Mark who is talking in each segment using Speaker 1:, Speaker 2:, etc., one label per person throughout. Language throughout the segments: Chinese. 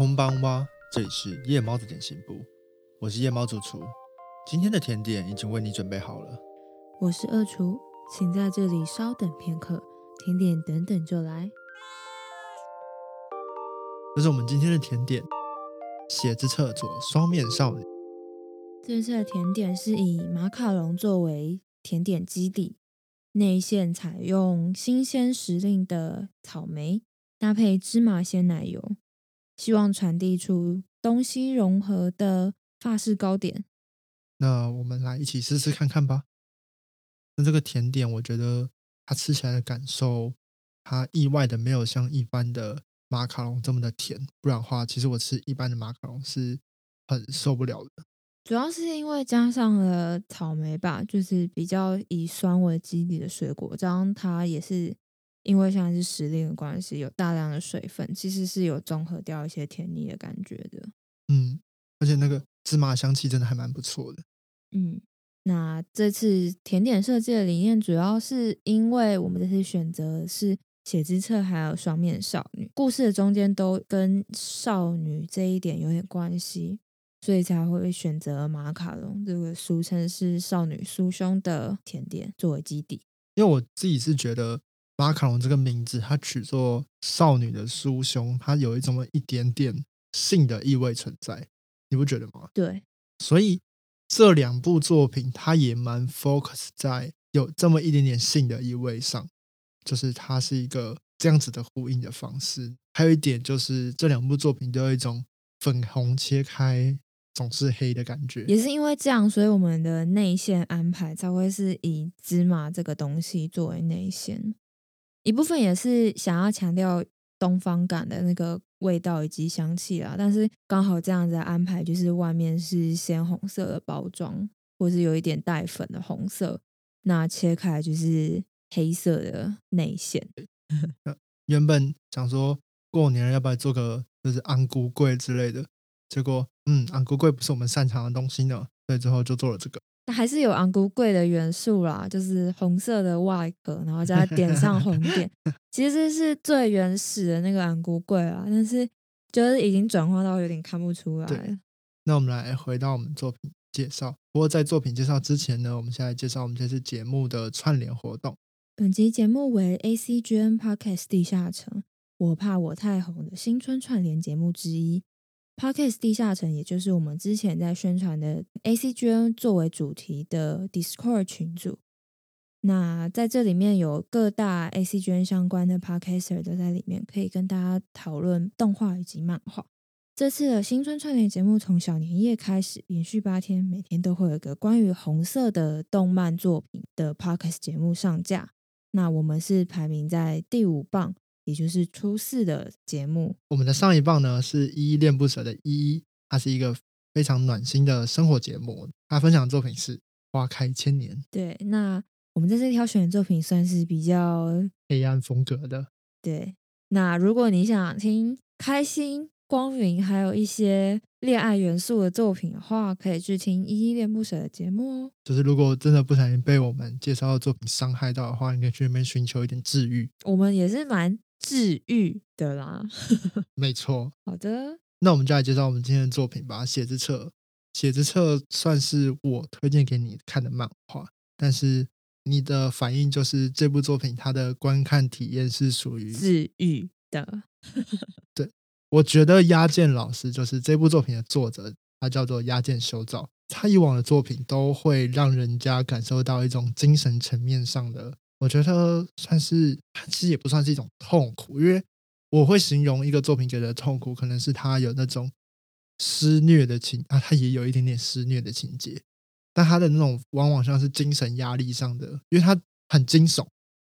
Speaker 1: 空邦哇，这里是夜猫子点心部，我是夜猫主厨。今天的甜点已经为你准备好了，
Speaker 2: 我是二厨，请在这里稍等片刻，甜点等等就来。
Speaker 1: 这是我们今天的甜点——写字厕所双面少女。
Speaker 2: 这次的甜点是以马卡龙作为甜点基底，内馅采用新鲜时令的草莓，搭配芝麻鲜奶油，希望传递出东西融合的法式糕点。
Speaker 1: 那我们来一起试试看看吧。那这个甜点，我觉得它吃起来的感受，它意外的没有像一般的马卡龙这么的甜。不然的话，其实我吃一般的马卡龙是很受不了的。
Speaker 2: 主要是因为加上了草莓吧，就是比较以酸为基底的水果，这样它也是因为现在是时令的关系，有大量的水分，其实是有综合掉一些甜腻的感觉的。
Speaker 1: 嗯，而且那个芝麻香气真的还蛮不错的。
Speaker 2: 嗯，那这次甜点设计的理念，主要是因为我们这次选择是写之册，还有双面少女，故事的中间都跟少女这一点有点关系，所以才会选择马卡龙这个俗称是少女酥胸的甜点作为基底。
Speaker 1: 因为我自己是觉得马卡龙这个名字，它取作少女的酥胸，它有一种一点点性的意味存在，你不觉得吗？
Speaker 2: 对，
Speaker 1: 所以。这两部作品，它也蛮 focus 在有这么一点点性的意味上，就是它是一个这样子的呼应的方式。还有一点就是，这两部作品都有一种粉红切开总是黑的感觉。
Speaker 2: 也是因为这样，所以我们的内馅安排才会是以芝麻这个东西作为内馅，一部分也是想要强调东方感的那个。味道以及香气啦，但是刚好这样子安排，就是外面是鲜红色的包装，或是有一点带粉的红色，那切开就是黑色的内馅。
Speaker 1: 原本想说过年要不要做个就是安菇柜之类的，结果嗯，安菇柜不是我们擅长的东西呢，所以最后就做了这个。
Speaker 2: 还是有昂古贵的元素啦，就是红色的外壳，然后再点上红点，其实是最原始的那个昂古贵啊，但是就是已经转化到有点看不出来。
Speaker 1: 那我们来回到我们作品介绍，不过在作品介绍之前呢，我们先来介绍我们这次节目的串联活动。
Speaker 2: 本集节目为 ACGN Podcast 地下城，我怕我太红的新春串联节目之一。Podcast 地下城，也就是我们之前在宣传的 ACGN 作为主题的 Discord 群组。那在这里面有各大 ACGN 相关的 Podcaster 都在里面，可以跟大家讨论动画以及漫画。这次的新春串联节目从小年夜开始，连续八天，每天都会有一个关于红色的动漫作品的 Podcast 节目上架。那我们是排名在第五棒。也就是初四的节目，
Speaker 1: 我们的上一棒呢是依依恋不舍的依依，它是一个非常暖心的生活节目。他分享的作品是《花开千年》。
Speaker 2: 对，那我们在这挑选的作品算是比较
Speaker 1: 黑暗风格的。
Speaker 2: 对，那如果你想听开心、光明，还有一些恋爱元素的作品的话，可以去听依依恋不舍的节目哦。
Speaker 1: 就是如果真的不小心被我们介绍的作品伤害到的话，你可以去那边寻求一点治愈。
Speaker 2: 我们也是蛮。治愈的啦，
Speaker 1: 没错。
Speaker 2: 好的，
Speaker 1: 那我们就来介绍我们今天的作品吧。写字册，写字册算是我推荐给你看的漫画，但是你的反应就是这部作品它的观看体验是属于
Speaker 2: 治愈的。
Speaker 1: 对，我觉得押健老师就是这部作品的作者，他叫做押健修造。他以往的作品都会让人家感受到一种精神层面上的。我觉得算是，其实也不算是一种痛苦，因为我会形容一个作品给的痛苦，可能是他有那种施虐的情啊，他也有一点点施虐的情节，但他的那种往往像是精神压力上的，因为他很惊悚，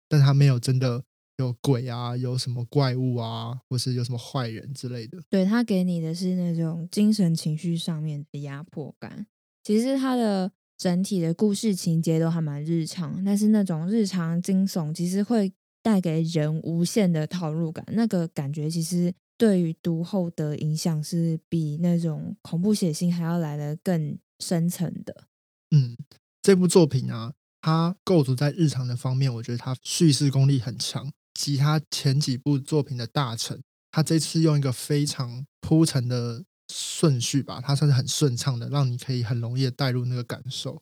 Speaker 1: 但他没有真的有鬼啊，有什么怪物啊，或是有什么坏人之类的。
Speaker 2: 对他给你的是那种精神情绪上面的压迫感，其实他的。整体的故事情节都还蛮日常，但是那种日常惊悚其实会带给人无限的套入感，那个感觉其实对于读后的影响是比那种恐怖血腥还要来的更深层的。
Speaker 1: 嗯，这部作品啊，它构筑在日常的方面，我觉得它叙事功力很强，其他前几部作品的大成他这次用一个非常铺陈的顺序吧，它算是很顺畅的，让你可以很容易的带入那个感受。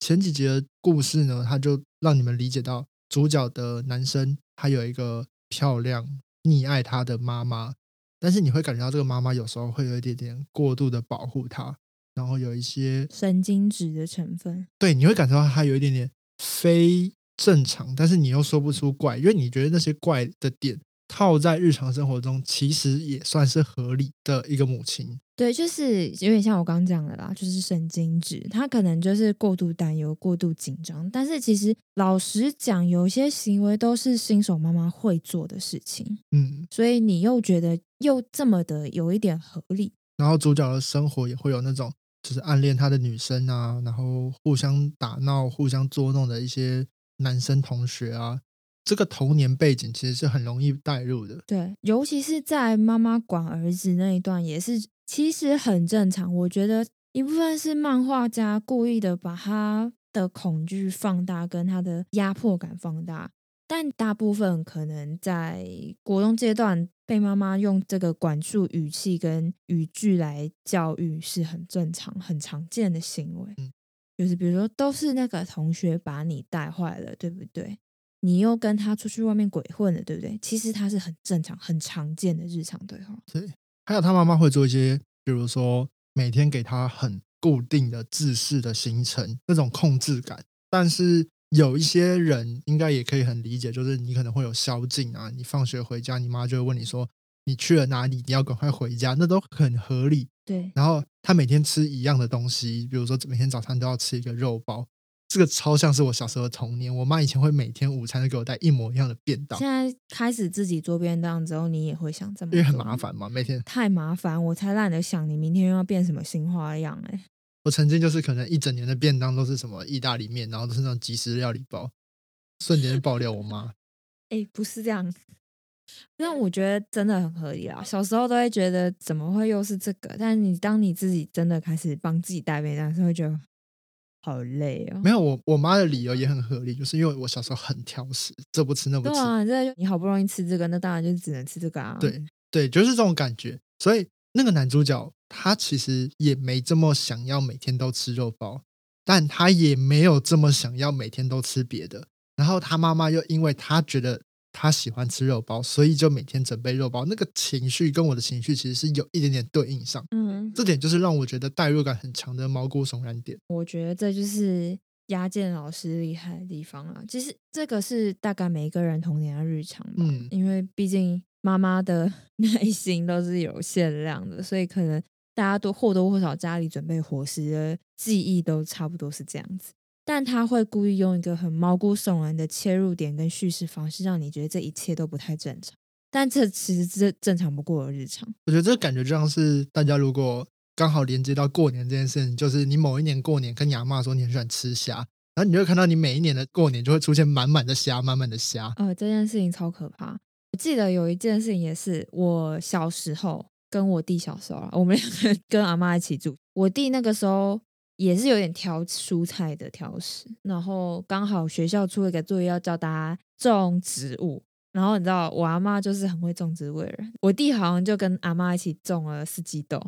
Speaker 1: 前几集的故事呢，它就让你们理解到主角的男生他有一个漂亮溺爱他的妈妈，但是你会感觉到这个妈妈有时候会有一点点过度的保护他，然后有一些
Speaker 2: 神经质的成分。
Speaker 1: 对，你会感受到他有一点点非正常，但是你又说不出怪，因为你觉得那些怪的点套在日常生活中，其实也算是合理的一个母亲。
Speaker 2: 对，就是有点像我刚刚讲的啦，就是神经质，他可能就是过度担忧、过度紧张，但是其实老实讲，有些行为都是新手妈妈会做的事情，
Speaker 1: 嗯，
Speaker 2: 所以你又觉得又这么的有一点合理。
Speaker 1: 然后主角的生活也会有那种就是暗恋他的女生啊，然后互相打闹、互相捉弄的一些男生同学啊，这个童年背景其实是很容易带入的。
Speaker 2: 对，尤其是在妈妈管儿子那一段，也是其实很正常。我觉得一部分是漫画家故意的把他的恐惧放大，跟他的压迫感放大，但大部分可能在国中阶段被妈妈用这个管束语气跟语句来教育是很正常、很常见的行为。
Speaker 1: 嗯
Speaker 2: 就是比如说，都是那个同学把你带坏了，对不对？你又跟他出去外面鬼混了，对不对？其实他是很正常、很常见的日常对话。
Speaker 1: 对，还有他妈妈会做一些，比如说每天给他很固定的制式的行程，那种控制感。但是有一些人应该也可以很理解，就是你可能会有宵禁啊，你放学回家，你妈就会问你说你去了哪里，你要赶快回家，那都很合理。
Speaker 2: 对，
Speaker 1: 然后他每天吃一样的东西，比如说每天早餐都要吃一个肉包，这个超像是我小时候的童年。我妈以前会每天午餐都给我带一模一样的便当
Speaker 2: 现，在开始自己做便当之后，你也会想这么
Speaker 1: 因为很麻烦嘛，每天。
Speaker 2: 太麻烦，我才懒得想你明天又要变什么新花样哎、
Speaker 1: 我曾经就是可能一整年的便当都是什么意大利面，然后都是那种即食料理包，瞬间就爆料我妈。
Speaker 2: 哎、不是这样。那我觉得真的很合理啦。小时候都会觉得怎么会又是这个，但你当你自己真的开始帮自己带便当的时候，会觉得好累哦。
Speaker 1: 没有我我妈的理由也很合理，就是因为我小时候很挑食，这不吃那不吃，
Speaker 2: 对啊，这你好不容易吃这个，那当然就只能吃这个啊。
Speaker 1: 对对，就是这种感觉。所以那个男主角他其实也没这么想要每天都吃肉包，但他也没有这么想要每天都吃别的。然后他妈妈又因为他觉得他喜欢吃肉包，所以就每天准备肉包。那个情绪跟我的情绪其实是有一点点对应上，
Speaker 2: 嗯，
Speaker 1: 这点就是让我觉得代入感很强的毛骨悚然点。
Speaker 2: 我觉得这就是压健老师厉害的地方啊。其实这个是大概每一个人童年的日常吧，
Speaker 1: 嗯
Speaker 2: 因为毕竟妈妈的 耐心都是有限量的，所以可能大家都或多或少家里准备伙食的记忆都差不多是这样子。但他会故意用一个很毛骨悚然的切入点跟叙事方式，让你觉得这一切都不太正常。但这其实是正常不过的日常。
Speaker 1: 我觉得这个感觉就像是大家如果刚好连接到过年这件事情，就是你某一年过年跟你阿妈说你很喜欢吃虾，然后你就会看到你每一年的过年就会出现满满的虾，满满的虾。
Speaker 2: 呃，这件事情超可怕。我记得有一件事情也是我小时候跟我弟小时候啊，我们两个跟阿妈一起住。我弟那个时候也是有点挑蔬菜的挑食，然后刚好学校出了一个作业要教大家种植物，然后你知道我阿妈就是很会种植物的人，我弟好像就跟阿妈一起种了四季豆。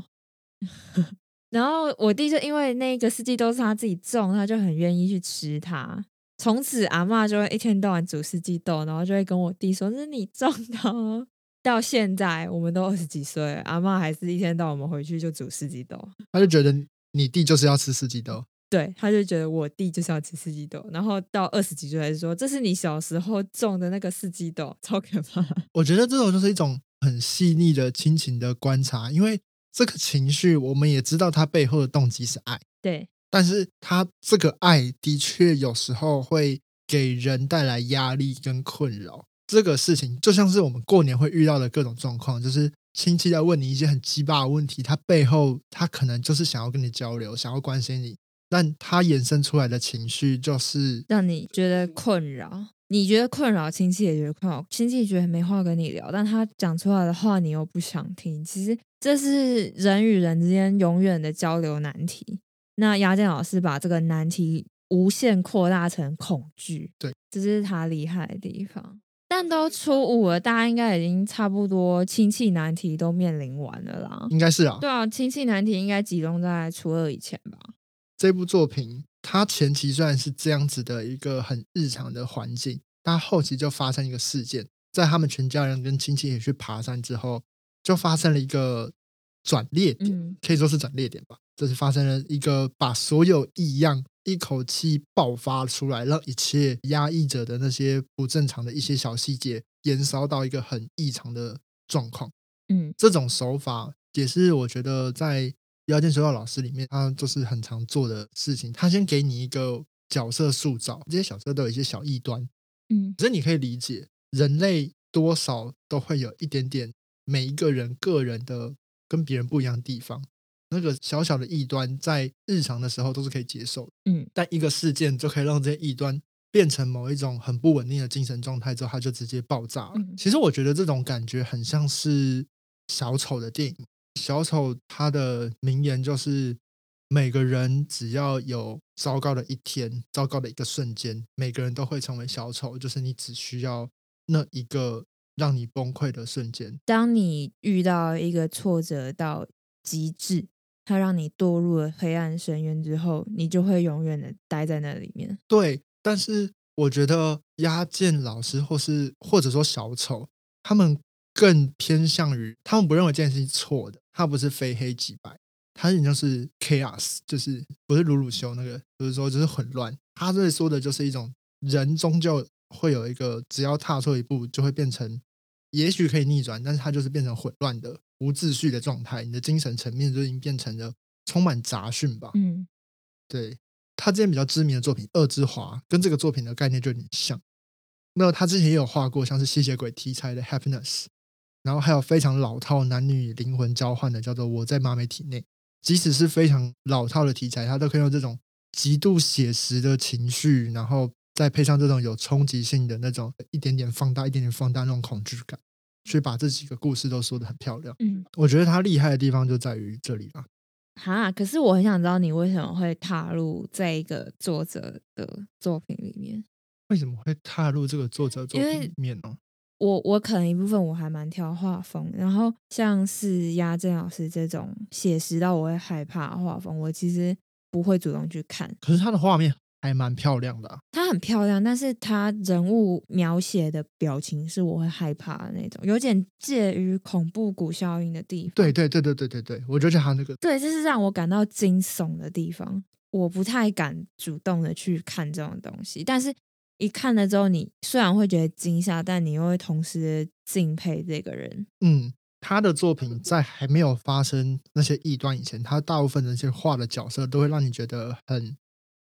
Speaker 2: 然后我弟就因为那个四季豆是他自己种，他就很愿意去吃它。从此阿嬷就会一天到晚煮四季豆，然后就会跟我弟说：“这是你种的哦。”到现在我们都二十几岁了，阿嬷还是一天到晚我们回去就煮四季豆。
Speaker 1: 他就觉得你弟就是要吃四季豆，
Speaker 2: 对，他就觉得我弟就是要吃四季豆，然后到二十几岁还是说这是你小时候种的那个四季豆，超可怕。
Speaker 1: 我觉得这种就是一种很细腻的亲情的观察，因为这个情绪我们也知道它背后的动机是爱，
Speaker 2: 对，
Speaker 1: 但是他这个爱的确有时候会给人带来压力跟困扰。这个事情就像是我们过年会遇到的各种状况，就是亲戚在问你一些很鸡巴的问题，他背后他可能就是想要跟你交流，想要关心你，但他衍生出来的情绪就是
Speaker 2: 让你觉得困扰，你觉得困扰，亲戚也觉得困扰，亲戚觉得没话跟你聊，但他讲出来的话你又不想听。其实这是人与人之间永远的交流难题。那牙健老师把这个难题无限扩大成恐惧，
Speaker 1: 对，
Speaker 2: 这是他厉害的地方。但都初五了，大家应该已经差不多亲戚难题都面临完了啦。
Speaker 1: 应该是啊。
Speaker 2: 对啊，亲戚难题应该集中在初二以前吧。
Speaker 1: 这部作品它前期虽然是这样子的一个很日常的环境，但后期就发生一个事件，在他们全家人跟亲戚也去爬山之后，就发生了一个转捩点，
Speaker 2: 嗯
Speaker 1: 可以说是转捩点吧。就是发生了一个把所有异样一口气爆发出来，让一切压抑着的那些不正常的一些小细节延烧到一个很异常的状况。
Speaker 2: 嗯
Speaker 1: 这种手法也是我觉得在妖剑修道老师里面，他就是很常做的事情。他先给你一个角色塑造，这些角色都有一些小异端，
Speaker 2: 嗯
Speaker 1: 可是你可以理解，人类多少都会有一点点每一个人个人的跟别人不一样的地方。那个小小的异端，在日常的时候都是可以接受的，
Speaker 2: 嗯
Speaker 1: 但一个事件就可以让这些异端变成某一种很不稳定的精神状态之后，它就直接爆炸了。
Speaker 2: 嗯
Speaker 1: 其实我觉得这种感觉很像是小丑的电影。小丑他的名言就是：每个人只要有糟糕的一天、糟糕的一个瞬间，每个人都会成为小丑。就是你只需要那一个让你崩溃的瞬间。
Speaker 2: 当你遇到一个挫折到极致，它让你堕入了黑暗深渊之后，你就会永远的待在那里面。
Speaker 1: 对，但是我觉得押剑老师或是或者说小丑，他们更偏向于他们不认为这件事情错的，他不是非黑即白，他已经就是 chaos，就是不是鲁鲁修那个，就是说就是混乱。他这里说的就是一种人终究会有一个，只要踏错一步就会变成，也许可以逆转，但是他就是变成混乱的、无秩序的状态，你的精神层面就已经变成了充满杂讯吧。
Speaker 2: 嗯
Speaker 1: 对他之前比较知名的作品《恶之华》，跟这个作品的概念就有点像。那他之前也有画过像是吸血鬼题材的《Happiness》，然后还有非常老套男女灵魂交换的叫做《我在妈美体内》。即使是非常老套的题材，他都可以用这种极度写实的情绪，然后再配上这种有冲击性的那种一点点放大、一点点放大那种恐惧感，去把这几个故事都说的很漂亮。
Speaker 2: 嗯，
Speaker 1: 我觉得他厉害的地方就在于这里啦。
Speaker 2: 哈，可是我很想知道你为什么会踏入这一个作者的作品里面。
Speaker 1: 为什么会踏入这个作者作品里面呢？
Speaker 2: 我我可能一部分我还蛮挑画风，然后像是压正老师这种写实到我会害怕画风，我其实不会主动去看。
Speaker 1: 可是他的画面还蛮漂亮的啊、
Speaker 2: 它很漂亮，但是她人物描写的表情是我会害怕的那种，有点介于恐怖谷效应的地方。
Speaker 1: 对对对对对对对，我就觉得他那个
Speaker 2: 对，这是让我感到惊悚的地方。我不太敢主动的去看这种东西，但是一看了之后，你虽然会觉得惊吓，但你又会同时敬佩这个人。
Speaker 1: 嗯，他的作品在还没有发生那些异端以前，他大部分的那些画的角色都会让你觉得很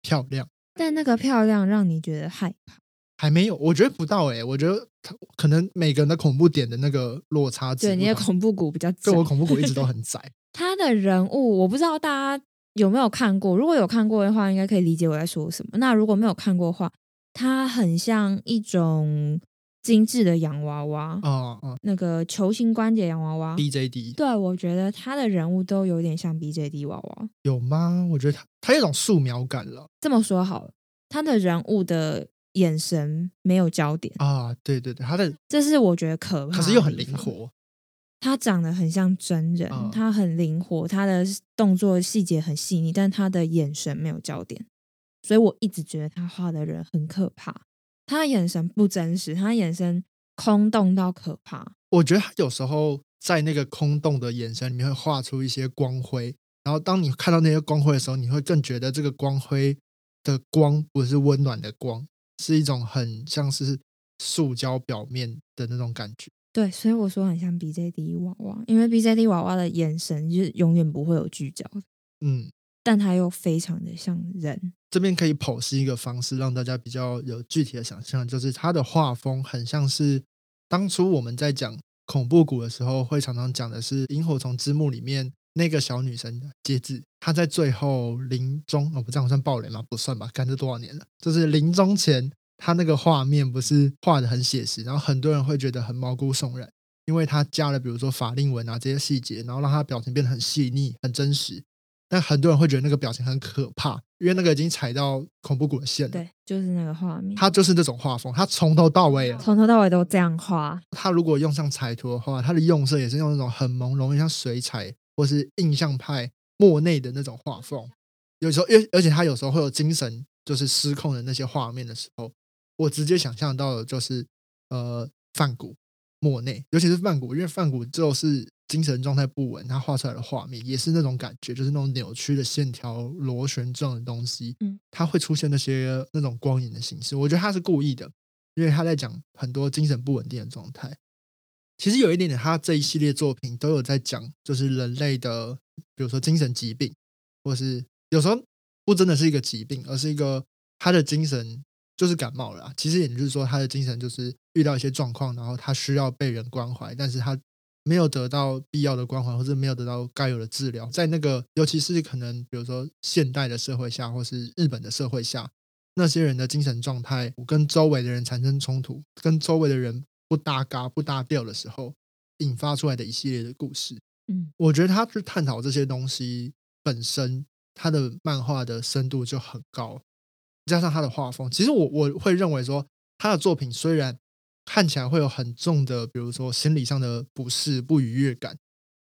Speaker 1: 漂亮。
Speaker 2: 但那个漂亮让你觉得害怕。
Speaker 1: 还没有，我觉得不到诶、我觉得他可能每个人的恐怖点的那个落差值
Speaker 2: 对，你的恐怖谷比较窄
Speaker 1: 对我。恐怖谷一直都 很窄。
Speaker 2: 他的人物，我不知道大家有没有看过。如果有看过的话，应该可以理解我在说什么。那如果没有看过的话，他很像一种精致的洋娃娃，
Speaker 1: 哦哦
Speaker 2: 那个球形关节洋娃娃。
Speaker 1: ，BJD
Speaker 2: 对，我觉得他的人物都有点像 BJD 娃娃。
Speaker 1: 有吗？我觉得他他有种素描感了
Speaker 2: 这么说好了，他的人物的眼神没有焦点，
Speaker 1: 啊！对对对，他的
Speaker 2: 这是我觉得可怕。
Speaker 1: 可是又很灵。活。
Speaker 2: 他长得很像真人，
Speaker 1: 嗯
Speaker 2: 他很灵活，他的动作细节很细腻，但他的眼神没有焦点，所以我一直觉得他画的人很可怕。他的眼神不真实，他的眼神空洞到可怕。
Speaker 1: 我觉得他有时候在那个空洞的眼神里面会画出一些光辉，然后当你看到那些光辉的时候，你会更觉得这个光辉的光不是温暖的光，是一种很像是塑胶表面的那种感觉。
Speaker 2: 对，所以我说很像 BJD 娃娃，因为 BJD 娃娃的眼神就是永远不会有聚焦的，
Speaker 1: 嗯，
Speaker 2: 但他又非常的像人。
Speaker 1: 这边可以剖析一个方式，让大家比较有具体的想象，就是他的画风很像是当初我们在讲恐怖谷的时候，会常常讲的是《萤火虫之墓》里面那个小女生的节制，她在最后临终，哦，不这样算暴雷吗？不算吧，干这多少年了？就是临终前，她那个画面不是画的很写实，然后很多人会觉得很毛骨悚然，因为她加了比如说法令纹啊这些细节，然后让她表情变得很细腻、很真实。但很多人会觉得那个表情很可怕，因为那个已经踩到恐怖谷的线了。
Speaker 2: 对，就是那个画面，
Speaker 1: 他就是那种画风，他从头到尾啊，
Speaker 2: 从头到尾都这样画。
Speaker 1: 他如果用上彩图的话，他的用色也是用那种很朦胧，像水彩或是印象派莫内的那种画风。有时候，而而且他有时候会有精神就是失控的那些画面的时候，我直接想象到的就是呃梵谷、莫内，尤其是梵谷，因为梵谷就是精神状态不稳，他画出来的画面也是那种感觉，就是那种扭曲的线条、螺旋状的东西，
Speaker 2: 嗯，
Speaker 1: 他会出现那些那种光影的形式，我觉得他是故意的，因为他在讲很多精神不稳定的状态。其实有一点点，他这一系列作品都有在讲，就是人类的，比如说精神疾病，或是有时候不真的是一个疾病，而是一个他的精神就是感冒了啊。其实也就是说，他的精神就是遇到一些状况，然后他需要被人关怀，但是他没有得到必要的关怀，或者没有得到该有的治疗。在那个，尤其是可能比如说现代的社会下，或是日本的社会下，那些人的精神状态跟周围的人产生冲突，跟周围的人不搭嘎、不搭调的时候，引发出来的一系列的故事。
Speaker 2: 嗯，
Speaker 1: 我觉得他去探讨这些东西本身，他的漫画的深度就很高，加上他的画风，其实我我会认为说，他的作品虽然看起来会有很重的，比如说心理上的不适、不愉悦感，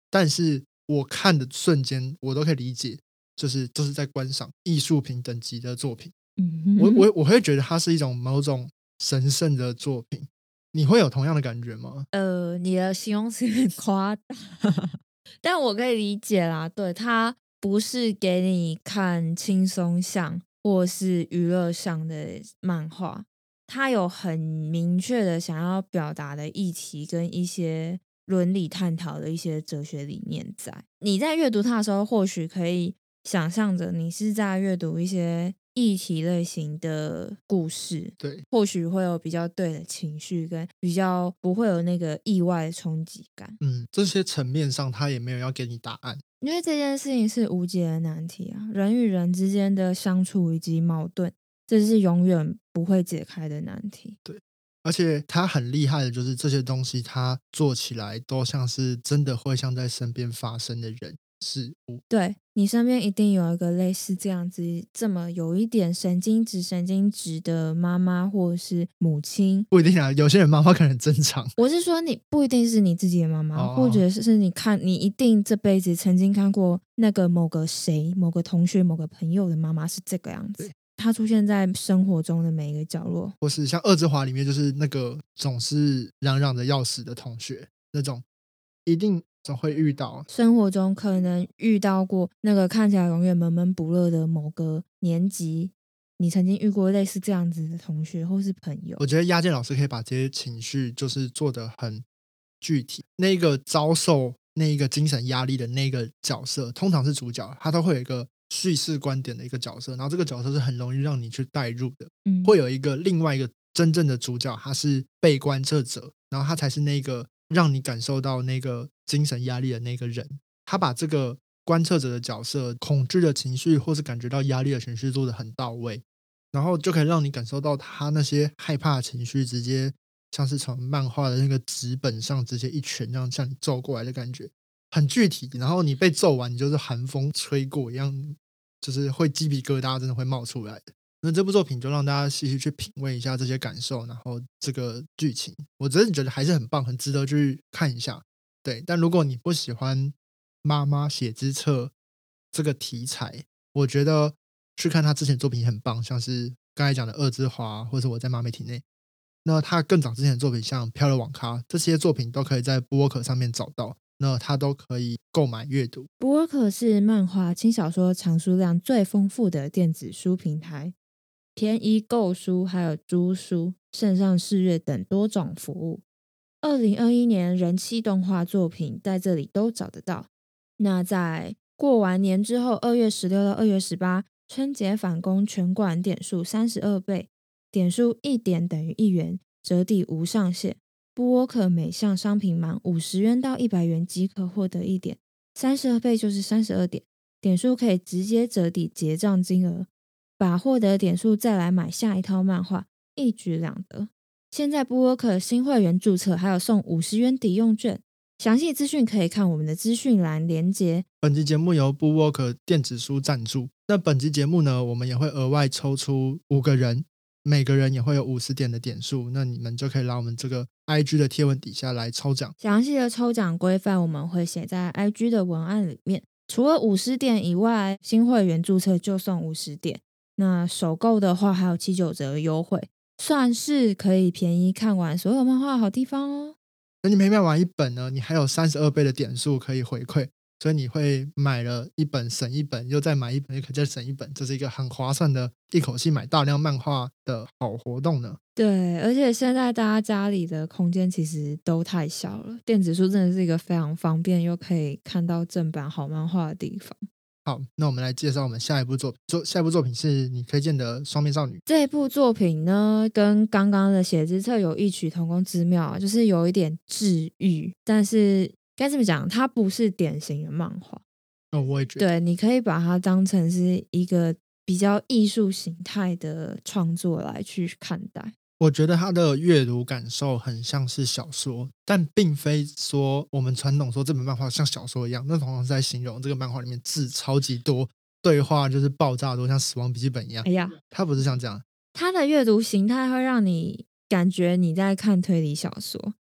Speaker 1: 但是我看的瞬间，我都可以理解，就是就、是在观赏艺术品等级的作品。
Speaker 2: 嗯，
Speaker 1: 我我我会觉得它是一种某种神圣的作品。你会有同样的感觉吗？
Speaker 2: 呃，你的形容词有点夸大，但我可以理解啦。对，它不是给你看轻松向或是娱乐向的漫画，它有很明确的想要表达的议题跟一些伦理探讨的一些哲学理念在。你在阅读它的时候，或许可以想象着你是在阅读一些议题类型的故事，
Speaker 1: 对，
Speaker 2: 或许会有比较对的情绪，跟比较不会有那个意外的冲击感。
Speaker 1: 嗯，这些层面上，他也没有要给你答案。
Speaker 2: 因为这件事情是无解的难题啊，人与人之间的相处以及矛盾，这是永远不会解开的难题。
Speaker 1: 对而且他很厉害的，就是这些东西他做起来都像是真的会像在身边发生的人事物。
Speaker 2: 对你身边一定有一个类似这样子，这么有一点神经质、神经质的妈妈或者是母亲。
Speaker 1: 不一定啊，有些人妈妈可能很正常。
Speaker 2: 我是说，你不一定是你自己的妈妈，
Speaker 1: 哦
Speaker 2: 或者是是你看，你一定这辈子曾经看过那个某个谁、某个同学、某个朋友的妈妈是这个样子
Speaker 1: 对。
Speaker 2: 她出现在生活中的每一个角落，
Speaker 1: 或是像《二之华》里面，就是那个总是嚷嚷着要死的同学，那种一定总会遇到。
Speaker 2: 生活中可能遇到过那个看起来永远闷闷不乐的某个年级，你曾经遇过类似这样子的同学或是朋友
Speaker 1: 我。觉得亚健老师可以把这些情绪就是做得很具体。那个遭受那一个精神压力的那个角色，通常是主角，他都会有一个叙事观点的一个角色，然后这个角色是很容易让你去代入的。
Speaker 2: 嗯，
Speaker 1: 会有一个另外一个真正的主角，他是被观测者，然后他才是那个让你感受到那个精神压力的那个人。他把这个观测者的角色、恐惧的情绪，或是感觉到压力的情绪做得很到位，然后就可以让你感受到他那些害怕的情绪，直接像是从漫画的那个纸本上直接一拳这样向你揍过来的感觉，很具体。然后你被揍完，你就是寒风吹过一样，就是会鸡皮疙瘩，真的会冒出来的。那这部作品就让大家细细去品味一下这些感受，然后这个剧情，我真的觉得还是很棒，很值得去看一下。对，但如果你不喜欢妈妈写之册这个题材，我觉得去看他之前作品也很棒，像是刚才讲的《恶之华》，或者我在妈咪体内。那他更早之前的作品，像《漂流网咖》这些作品，都可以在播客上面找到，那他都可以购买阅读。
Speaker 2: 博沃克是漫画、轻小说藏书量最丰富的电子书平台，便宜购书还有租书、线上试阅等多种服务。二零二一年人气动画作品在这里都找得到。那在过完年之后，二月十六到二月十八，春节返工全馆点数三十二倍，点数一点等于一元，折抵无上限。布沃克每项商品满五十元到一百元即可获得一点，三十二倍就是三十二点，点数可以直接折抵结账金额，把获得点数再来买下一套漫画，一举两得。现在布沃克新会员注册还有送五十元抵用券，详细资讯可以看我们的资讯栏连接。
Speaker 1: 本集节目由 BookWalker 电子书赞助。那本集节目呢，我们也会额外抽出五个人，每个人也会有五十点的点数，那你们就可以来我们这个 IG 的贴文底下来抽奖。
Speaker 2: 详细的抽奖规范我们会写在 IG 的文案里面。除了五十点以外，新会员注册就送五十点。那首购的话还有七九折优惠，算是可以便宜看完所有漫画的好地方哦。
Speaker 1: 等你每买完一本呢，你还有三十二倍的点数可以回馈，所以你会买了一本省一本，又再买一本又可以再省一本，这是一个很划算的，一口气买大量漫画的好活动呢。
Speaker 2: 对，而且现在大家家里的空间其实都太小了，电子书真的是一个非常方便又可以看到正版好漫画的地方。
Speaker 1: 好，那我们来介绍我们下一部作品。作下一部作品是你推荐的《双面少女》。
Speaker 2: 这部作品呢，跟刚刚的《写字册》有异曲同工之妙，就是有一点治愈，但是该怎么讲，它不是典型的漫画。
Speaker 1: 哦，我也觉得。
Speaker 2: 对，你可以把它当成是一个比较艺术形态的创作来去看待。
Speaker 1: 我觉得他的阅读感受很像是小说，但并非说我们传统说这本漫画像小说一样，那通常是在形容这个漫画里面字超级多，对话就是爆炸多，像《死亡笔记本》一样。
Speaker 2: 哎呀，
Speaker 1: 它不是像这样，
Speaker 2: 它的阅读形态会让你感觉你在看推理小说。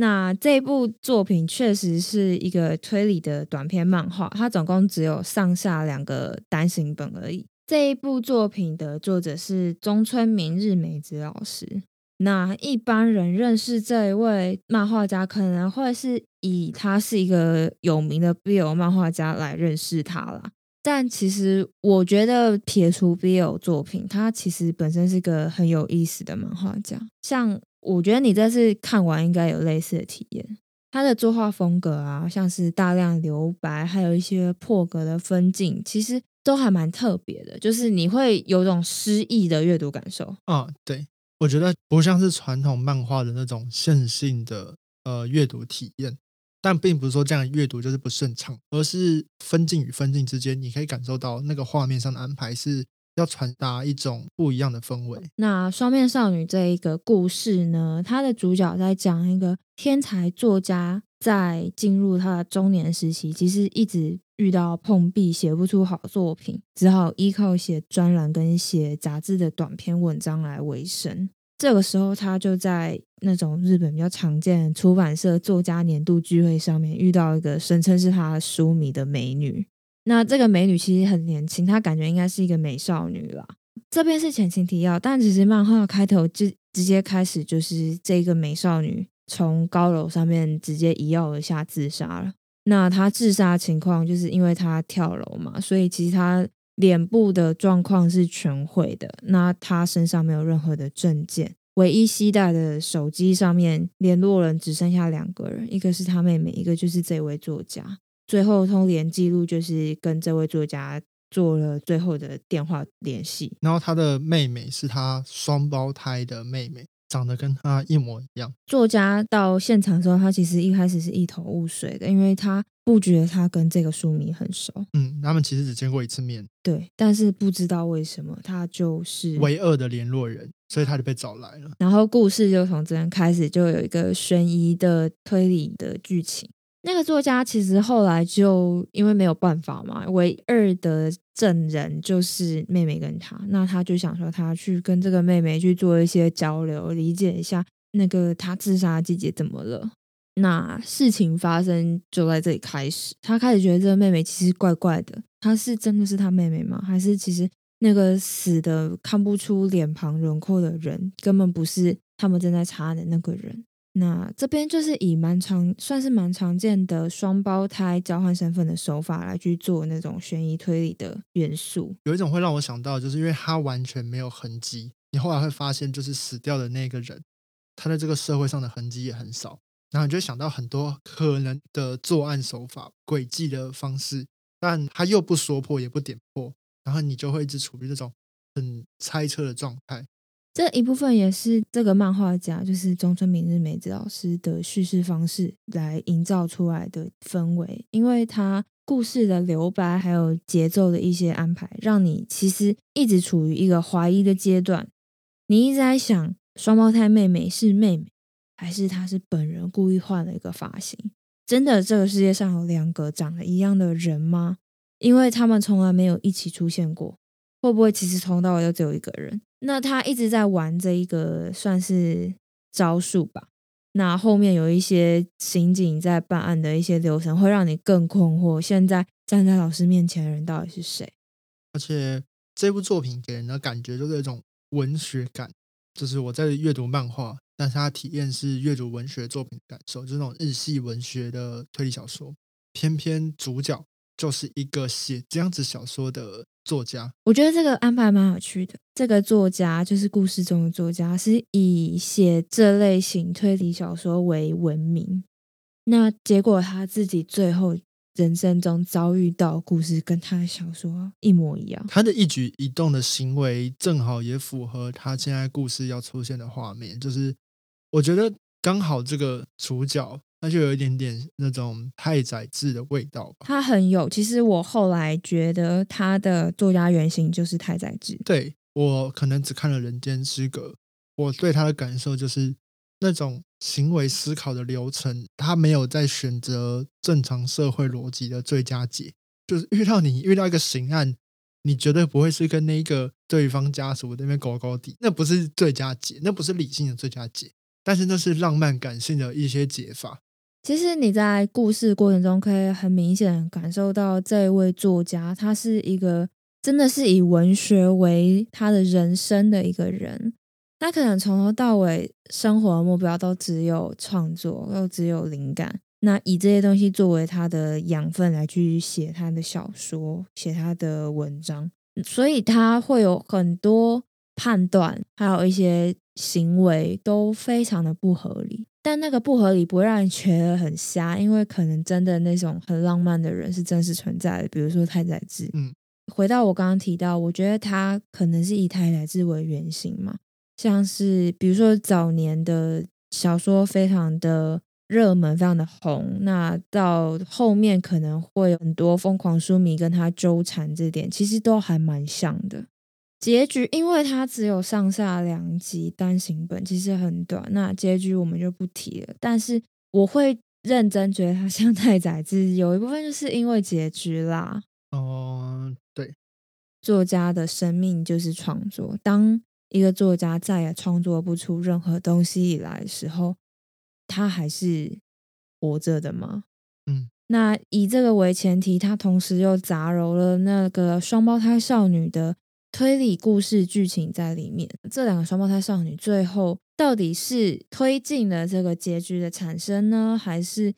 Speaker 2: 那这部作品确实是一个推理的短篇漫画，它总共只有上下两个单行本而已。这一部作品的作者是中村明日美子老师。那一般人认识这一位漫画家，可能会是以他是一个有名的 BL 漫画家来认识他啦。但其实我觉得撇除 BL 作品，他其实本身是个很有意思的漫画家。像我觉得你这次看完应该有类似的体验。他的作画风格啊，像是大量留白，还有一些破格的分镜，其实都还蛮特别的。就是你会有种诗意的阅读感受。
Speaker 1: 啊，对。我觉得不像是传统漫画的那种线性的呃阅读体验，但并不是说这样阅读就是不顺畅，而是分镜与分镜之间，你可以感受到那个画面上的安排是要传达一种不一样的氛围。
Speaker 2: 那双面少女这一个故事呢，它的主角在讲一个天才作家在进入他的中年时期，其实一直遇到碰壁，写不出好作品，只好依靠写专栏跟写杂志的短篇文章来维生。这个时候，他就在那种日本比较常见出版社作家年度聚会上面遇到一个声称是他书迷的美女。那这个美女其实很年轻，她感觉应该是一个美少女啦。这边是前情提要，但其实漫画开头就直接开始就是这个美少女从高楼上面直接一跃而下自杀了。那她自杀情况就是因为她跳楼嘛，所以其实她。脸部的状况是全毁的，那她身上没有任何的证件，唯一携带的手机上面联络人只剩下两个人，一个是他妹妹，一个就是这位作家。最后通联记录就是跟这位作家做了最后的电话联系，
Speaker 1: 然后他的妹妹是他双胞胎的妹妹。长得跟他一模一样。
Speaker 2: 作家到现场的时候，他其实一开始是一头雾水的，因为他不觉得他跟这个书迷很熟。
Speaker 1: 嗯，他们其实只见过一次面。
Speaker 2: 对，但是不知道为什么他就是
Speaker 1: 唯二的联络人，所以他就被找来了。
Speaker 2: 然后故事就从这边开始，就有一个悬疑的推理的剧情。那个作家其实后来就因为没有办法嘛，唯二的证人就是妹妹跟他，那他就想说他去跟这个妹妹去做一些交流，理解一下那个他自杀姐姐怎么了。那事情发生就在这里开始，他开始觉得这个妹妹其实怪怪的，她是真的是他妹妹吗？还是其实那个死的看不出脸庞轮廓的人根本不是他们正在查案的那个人？那这边就是以蛮常算是蛮常见的双胞胎交换身份的手法来去做那种悬疑推理的元素。
Speaker 1: 有一种会让我想到，就是因为他完全没有痕迹，你后来会发现，就是死掉的那个人，他在这个社会上的痕迹也很少。然后你就想到很多可能的作案手法、诡计的方式，但他又不说破，也不点破，然后你就会一直处于这种很猜测的状态。
Speaker 2: 这一部分也是这个漫画家，就是中村明日美子老师的叙事方式来营造出来的氛围，因为他故事的留白还有节奏的一些安排，让你其实一直处于一个怀疑的阶段。你一直在想，双胞胎妹妹是妹妹，还是她是本人故意换了一个发型？真的这个世界上有两个长得一样的人吗？因为他们从来没有一起出现过，会不会其实从头到尾都只有一个人？那他一直在玩这一个算是招数吧。那后面有一些刑警在办案的一些流程，会让你更困惑。现在站在老师面前的人到底是谁？
Speaker 1: 而且这部作品给人的感觉就是一种文学感，就是我在阅读漫画，但是他体验是阅读文学作品的感受，就是那种日系文学的推理小说。偏偏主角就是一个写这样子小说的。作家，
Speaker 2: 我觉得这个安排蛮有趣的。这个作家就是故事中的作家，是以写这类型推理小说为闻名。那结果他自己最后人生中遭遇到故事，跟他的小说一模一样。
Speaker 1: 他的一举一动的行为，正好也符合他现在故事要出现的画面。就是我觉得刚好这个主角。那就有一点点那种太宰治的味道吧。
Speaker 2: 他很有，其实我后来觉得他的作家原型就是太宰治。
Speaker 1: 对我可能只看了《人间失格》，我对他的感受就是那种行为思考的流程，他没有在选择正常社会逻辑的最佳解。就是遇到你遇到一个刑案，你绝对不会是跟那个对方家属那边搞搞底，那不是最佳解，那不是理性的最佳解，但是那是浪漫感性的一些解法。
Speaker 2: 其实你在故事过程中可以很明显感受到，这位作家他是一个真的是以文学为他的人生的一个人。他可能从头到尾生活的目标都只有创作，又只有灵感。那以这些东西作为他的养分来去写他的小说、写他的文章，所以他会有很多判断，还有一些行为都非常的不合理。但那个不合理不会让人觉得很瞎，因为可能真的那种很浪漫的人是真实存在的，比如说太宰治。
Speaker 1: 嗯，
Speaker 2: 回到我刚刚提到，我觉得他可能是以太宰治为原型嘛，像是比如说早年的小说非常的热门，非常的红，那到后面可能会有很多疯狂书迷跟他纠缠，这点其实都还蛮像的。结局，因为它只有上下两集单行本，其实很短。那结局我们就不提了。但是我会认真觉得它像太宰治，有一部分就是因为结局啦。
Speaker 1: 哦，对，
Speaker 2: 作家的生命就是创作。当一个作家再也创作不出任何东西以来的时候，他还是活着的吗？
Speaker 1: 嗯，
Speaker 2: 那以这个为前提，他同时又杂糅了那个双胞胎少女的。推理故事剧情在里面，这两个双胞胎少女最后到底是推进了这个结局的产生呢，还是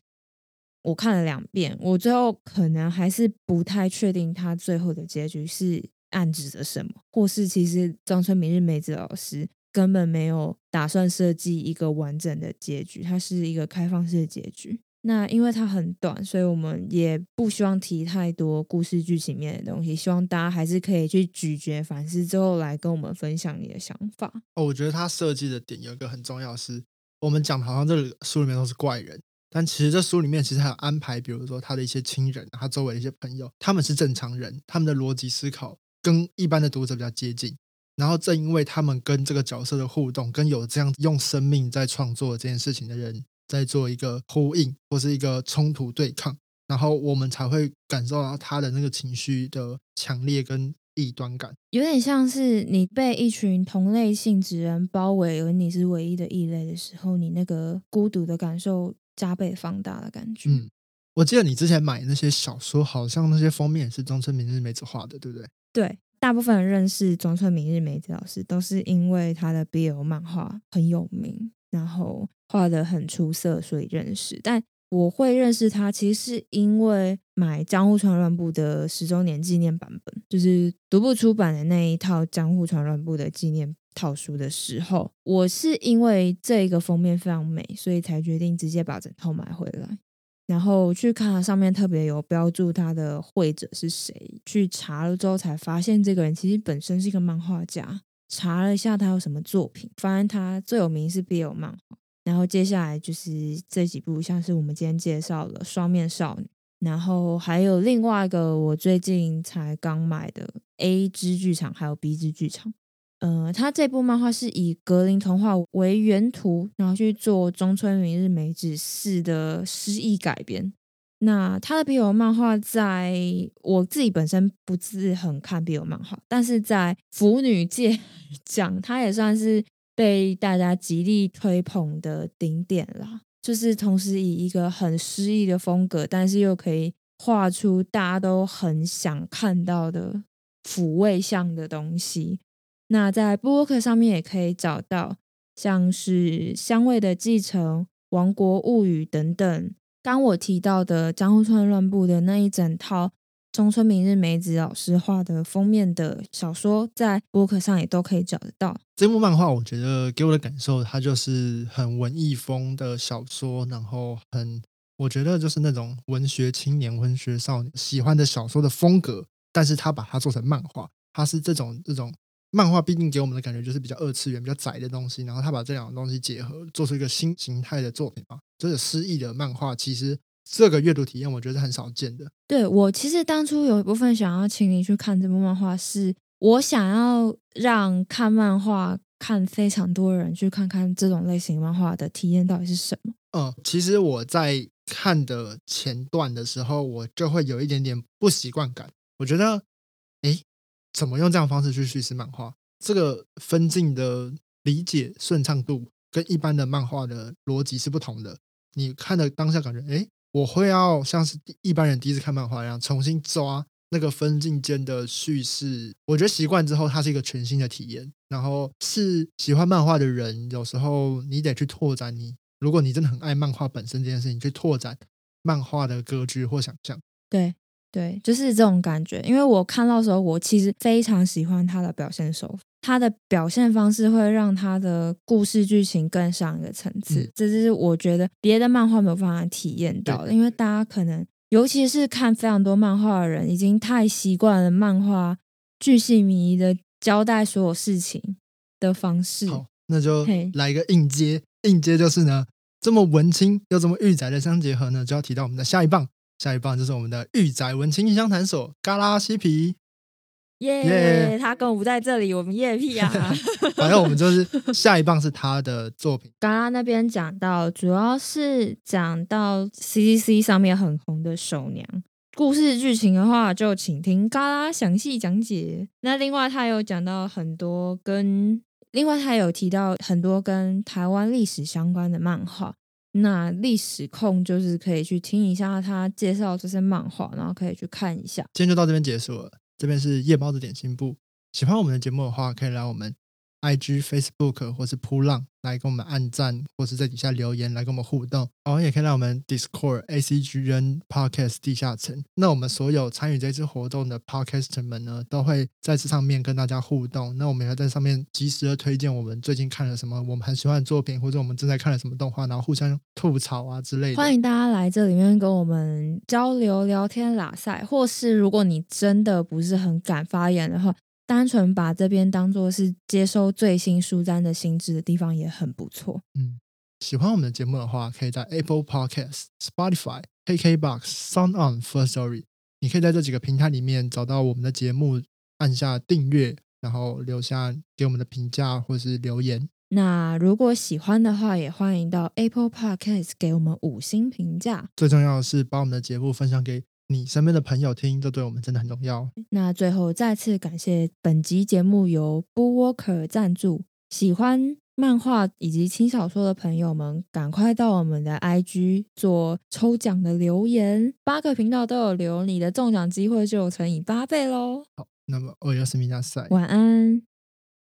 Speaker 2: 我看了两遍，我最后可能还是不太确定他最后的结局是暗指着什么，或是其实张春明日美子老师根本没有打算设计一个完整的结局，它是一个开放式的结局。那因为它很短，所以我们也不希望提太多故事剧情面的东西。希望大家还是可以去咀嚼反思之后来跟我们分享你的想法。
Speaker 1: 哦，我觉得他设计的点有一个很重要，是我们讲好像这书里面都是怪人，但其实这书里面其实还有安排，比如说他的一些亲人，他周围的一些朋友，他们是正常人，他们的逻辑思考跟一般的读者比较接近。然后正因为他们跟这个角色的互动，跟有这样用生命在创作这件事情的人。在做一个呼应或是一个冲突对抗，然后我们才会感受到他的那个情绪的强烈跟异端感，
Speaker 2: 有点像是你被一群同类性质人包围，而你是唯一的异类的时候，你那个孤独的感受加倍放大的感觉。
Speaker 1: 嗯，我记得你之前买那些小说，好像那些封面是中村明日美子画的，对不对？
Speaker 2: 对，大部分人认识中村明日美子老师，都是因为他的 BL 漫画很有名。然后画的很出色，所以认识。但我会认识他，其实是因为买江户川乱步的十周年纪念版本，就是独步出版的那一套江户川乱步的纪念套书的时候，我是因为这个封面非常美，所以才决定直接把整套买回来。然后去看它上面特别有标注他的绘者是谁，去查了之后才发现，这个人其实本身是一个漫画家。查了一下他有什么作品，发现他最有名是 BL 漫画，然后接下来就是这几部，像是我们今天介绍的《双面少女》，然后还有另外一个我最近才刚买的 A 支剧场，还有 B 支剧场。呃，他这部漫画是以格林童话为原图，然后去做中村明日美子四的诗意改编。那他的 BL 漫画，在我自己本身不是很看 BL 漫画，但是在腐女界讲，他也算是被大家极力推捧的顶点啦。就是同时以一个很诗意的风格，但是又可以画出大家都很想看到的抚慰向的东西。那在布洛克上面也可以找到，像是香味的继承、王国物语等等。刚我提到的江户川乱步的那一整套中村明日美子老师画的封面的小说，在博客上也都可以找得到。
Speaker 1: 这部漫画我觉得给我的感受，它就是很文艺风的小说，然后很我觉得就是那种文学青年、文学少年喜欢的小说的风格，但是他把它做成漫画，它是这种这种。漫画毕竟给我们的感觉就是比较二次元、比较窄的东西，然后他把这两个东西结合，做出一个新形态的作品嘛，就是诗意的漫画。其实这个阅读体验，我觉得是很少见的。
Speaker 2: 对我其实当初有一部分想要请你去看这部漫画，是我想要让看漫画看非常多人去看看这种类型漫画的体验到底是什么。
Speaker 1: 嗯，其实我在看的前段的时候，我就会有一点点不习惯感，我觉得，哎。怎么用这样方式去叙事漫画？这个分镜的理解顺畅度跟一般的漫画的逻辑是不同的。你看的当下感觉，哎，我会要像是一般人第一次看漫画一样，重新抓那个分镜间的叙事。我觉得习惯之后，它是一个全新的体验。然后是喜欢漫画的人，有时候你得去拓展你，如果你真的很爱漫画本身这件事情，去拓展漫画的格局或想象。
Speaker 2: 对。对，就是这种感觉。因为我看到时候，我其实非常喜欢他的表现手法，他的表现方式会让他的故事剧情更上一个层次。这是我觉得别的漫画没有办法体验到的。因为大家可能，尤其是看非常多漫画的人，已经太习惯了漫画巨细靡遗的交代所有事情的方式。
Speaker 1: 好，那就来一个硬接，硬接就是呢，这么文青又这么御宅的相结合呢，就要提到我们的下一棒。下一棒就是我们的御宅文青相谈所，嘎拉西皮，
Speaker 2: 耶！他跟我不在这里，我们夜屁啊！
Speaker 1: 反正我们就是下一棒是他的作品。
Speaker 2: 嘎拉那边讲到，主要是讲到 C C C 上面很红的手娘故事剧情的话，就请听嘎拉详细讲解。那另外他有讲到很多跟，另外他有提到很多跟台湾历史相关的漫画。那历史控就是可以去听一下他介绍这些漫画，然后可以去看一下。
Speaker 1: 今天就到这边结束了。这边是夜猫子点心部，喜欢我们的节目的话，可以来我们。IG、Facebook 或是扑浪来跟我们按赞，或是在底下留言来跟我们互动。然后也可以让我们 Discord ACGN Podcast 地下层。那我们所有参与这次活动的 Podcaster 们呢，都会在这上面跟大家互动。那我们也在上面及时的推荐我们最近看了什么，我们很喜欢的作品，或者我们正在看了什么动画，然后互相吐槽啊之类的。
Speaker 2: 欢迎大家来这里面跟我们交流、聊天、拉赛，或是如果你真的不是很敢发言的话。单纯把这边当做是接收最新书单的新知的地方也很不错。
Speaker 1: 嗯，喜欢我们的节目的话，可以在 Apple Podcast、Spotify、KKBox、Sound On、First Story，你可以在这几个平台里面找到我们的节目，按下订阅，然后留下给我们的评价或是留言。
Speaker 2: 那如果喜欢的话，也欢迎到 Apple Podcast 给我们五星评价。
Speaker 1: 最重要的是，把我们的节目分享给。你身边的朋友听，这对我们真的很重要。
Speaker 2: 那最后再次感谢本集节目由 Bookwalker 赞助。喜欢漫画以及轻小说的朋友们，赶快到我们的 IG 做抽奖的留言，八个频道都有留，你的中奖机会就乘以八倍喽。
Speaker 1: 好，那么我要是米加赛，
Speaker 2: 晚安。